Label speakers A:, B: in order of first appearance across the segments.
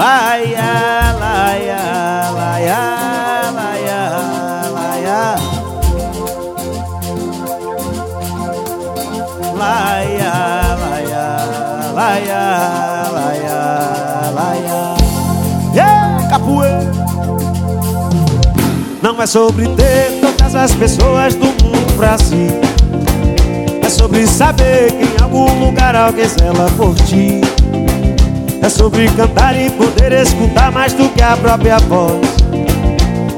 A: Laia, laia, laia, laia, laia Laia, laia, laia, laia, laia Yeah, capoeira Não é sobre ter todas as pessoas do mundo pra si. É sobre saber que em algum lugar alguém zela por ti é sobre cantar e poder escutar mais do que a própria voz.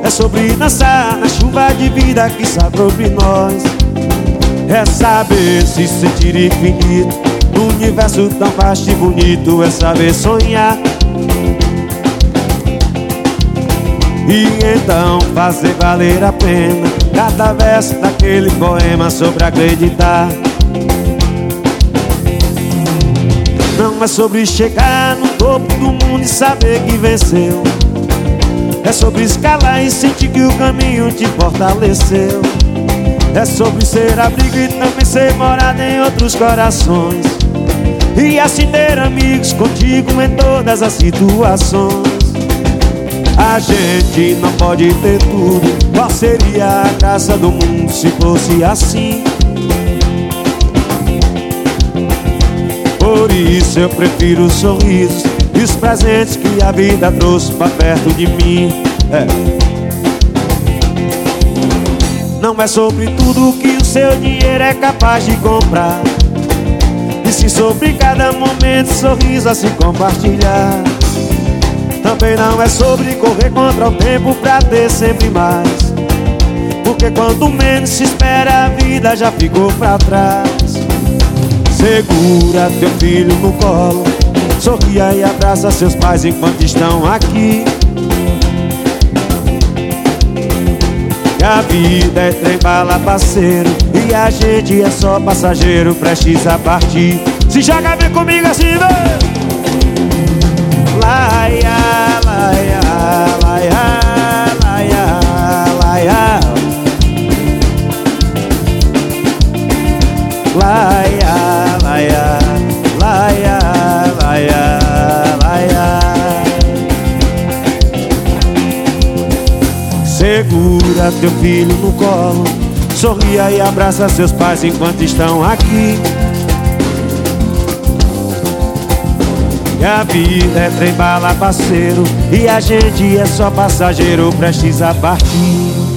A: É sobre dançar na chuva de vida que está sobre nós. É saber se sentir infinito Num universo tão vasto e bonito. É saber sonhar. E então fazer valer a pena Cada verso daquele poema sobre acreditar Não é sobre chegar no topo do mundo e saber que venceu. É sobre escalar e sentir que o caminho te fortaleceu. É sobre ser abrigo e também ser morada em outros corações. E assim ter amigos contigo em todas as situações. A gente não pode ter tudo. Qual seria a graça do mundo se fosse assim? Eu prefiro os sorrisos E os presentes que a vida trouxe pra perto de mim é. Não é sobre tudo que o seu dinheiro é capaz de comprar. E sim sobre cada momento, sorriso a se compartilhar. Também não é sobre correr contra o tempo pra ter sempre mais. Porque quanto menos se espera a vida já ficou pra trás Segura teu filho no colo Sorria e abraça seus pais enquanto estão aqui Que a vida é trem bala parceiro E a gente é só passageiro prestes a partir Se joga vem comigo assim, vem! Segura teu filho no colo, sorria e abraça seus pais enquanto estão aqui. E a vida é trem bala parceiro E a gente é só passageiro prestes a partir